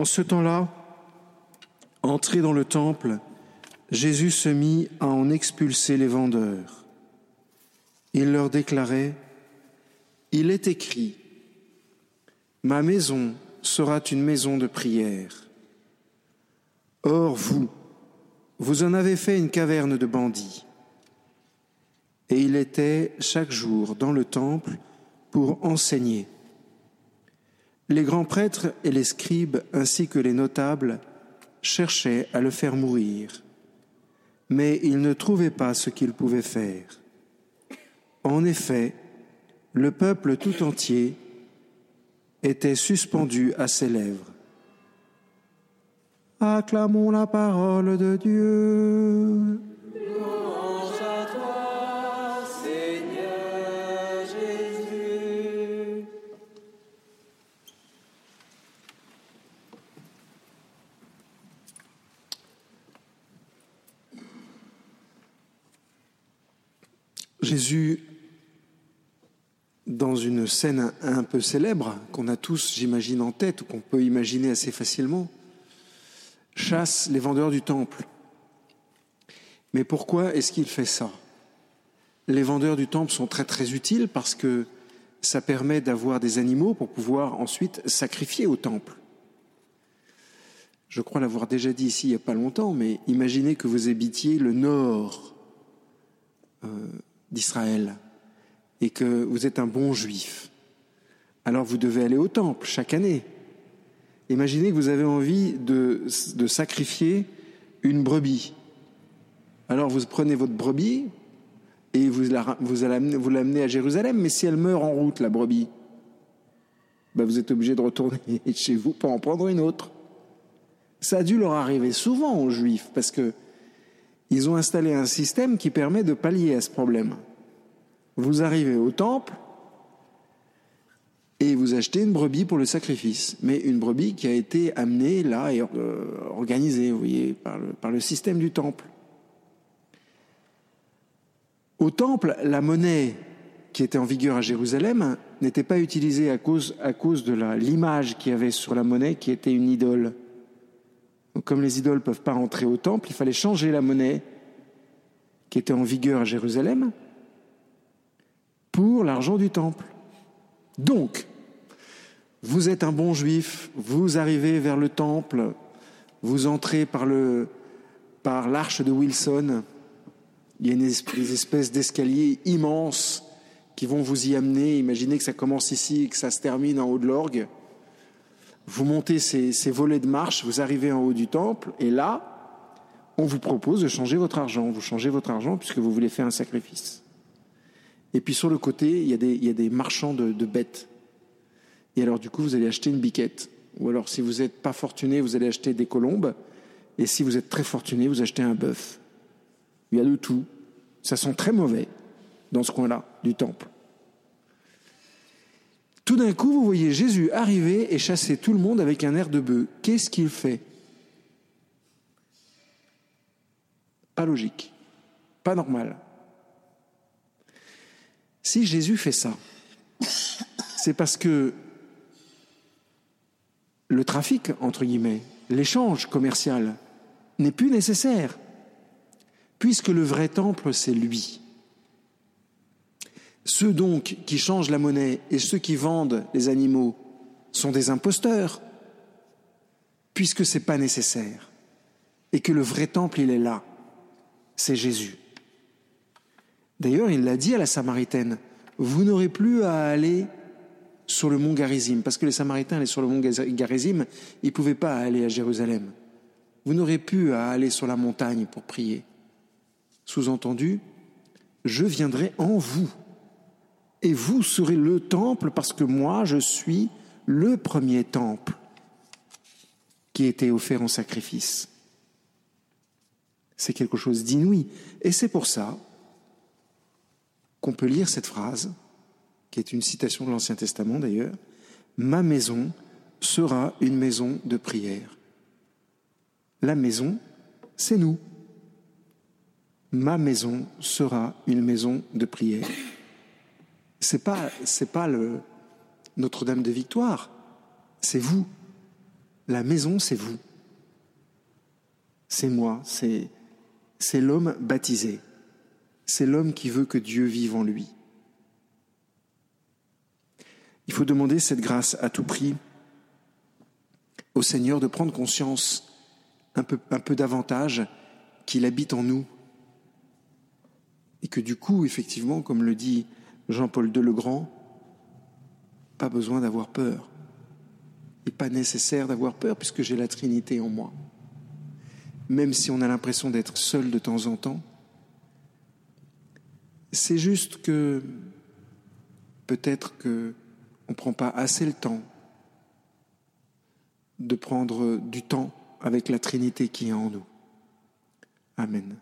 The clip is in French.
En ce temps-là, entré dans le temple, Jésus se mit à en expulser les vendeurs. Il leur déclarait, Il est écrit, Ma maison sera une maison de prière. Or, vous, vous en avez fait une caverne de bandits. Et il était chaque jour dans le temple pour enseigner. Les grands prêtres et les scribes ainsi que les notables cherchaient à le faire mourir, mais ils ne trouvaient pas ce qu'ils pouvaient faire. En effet, le peuple tout entier était suspendu à ses lèvres. Acclamons la parole de Dieu. Jésus, dans une scène un peu célèbre, qu'on a tous, j'imagine, en tête, ou qu'on peut imaginer assez facilement, chasse les vendeurs du temple. Mais pourquoi est-ce qu'il fait ça? Les vendeurs du temple sont très très utiles parce que ça permet d'avoir des animaux pour pouvoir ensuite sacrifier au temple. Je crois l'avoir déjà dit ici il n'y a pas longtemps, mais imaginez que vous habitiez le nord euh, d'Israël et que vous êtes un bon juif, alors vous devez aller au temple chaque année. Imaginez que vous avez envie de, de sacrifier une brebis. Alors vous prenez votre brebis et vous, la, vous, vous l'amenez à Jérusalem, mais si elle meurt en route, la brebis, ben vous êtes obligé de retourner chez vous pour en prendre une autre. Ça a dû leur arriver souvent aux Juifs, parce que ils ont installé un système qui permet de pallier à ce problème. Vous arrivez au temple et vous achetez une brebis pour le sacrifice, mais une brebis qui a été amenée là et euh, organisée, vous voyez, par le, système du temple. Au temple, la monnaie qui était en vigueur à Jérusalem n'était pas utilisée à cause, à cause de l'image qu'il y avait sur la monnaie qui était une idole comme les idoles ne peuvent pas rentrer au temple, il fallait changer la monnaie qui était en vigueur à Jérusalem pour l'argent du temple. Donc, vous êtes un bon juif, vous arrivez vers le temple, vous entrez par l'arche de Wilson. Il y a des espèces d'escaliers immenses qui vont vous y amener. Imaginez que ça commence ici et que ça se termine en haut de l'orgue. Vous montez ces, volets de marche, vous arrivez en haut du temple, et là, on vous propose de changer votre argent. Vous changez votre argent puisque vous voulez faire un sacrifice. Et puis sur le côté, il y a des, marchands de, de, bêtes. Et alors du coup, vous allez acheter une biquette. Ou alors si vous n'êtes pas fortuné, vous allez acheter des colombes. Et si vous êtes très fortuné, vous achetez un bœuf. Il y a de tout. Ça sent très mauvais dans ce coin-là du temple. Tout d'un coup, vous voyez Jésus arriver et chasser tout le monde avec un air de bœuf. Qu'est-ce qu'il fait? Pas logique, pas normal. Si Jésus fait ça, c'est parce que le trafic, entre guillemets, l'échange commercial n'est plus nécessaire, puisque le vrai temple, c'est lui. Ceux donc qui changent la monnaie et ceux qui vendent les animaux sont des imposteurs, puisque ce n'est pas nécessaire, et que le vrai temple, il est là, c'est Jésus. D'ailleurs, il l'a dit à la Samaritaine, vous n'aurez plus à aller sur le mont Garizim, parce que les Samaritains allaient sur le mont Garizim, ils ne pouvaient pas aller à Jérusalem. Vous n'aurez plus à aller sur la montagne pour prier. Sous-entendu, je viendrai en vous et vous serez le temple parce que moi, je suis le premier temple qui a été offert en sacrifice. C'est quelque chose d'inouï. Et c'est pour ça qu'on peut lire cette phrase, qui est une citation de l'Ancien Testament d'ailleurs, Ma maison sera une maison de prière. La maison, c'est nous. Ma maison sera une maison de prière c'est pas c'est pas Notre-Dame de Victoire, c'est vous. La maison, c'est vous. C'est moi, c'est, c'est l'homme baptisé. C'est l'homme qui veut que Dieu vive en lui. Il faut demander cette grâce à tout prix au Seigneur de prendre conscience un peu, un peu davantage qu'il habite en nous. Et que du coup, effectivement, comme le dit Jean-Paul II le Grand, pas besoin d'avoir peur. Et pas nécessaire d'avoir peur puisque j'ai la Trinité en moi. Même si on a l'impression d'être seul de temps en temps, c'est juste que peut-être que on ne prend pas assez le temps de prendre du temps avec la Trinité qui est en nous. Amen.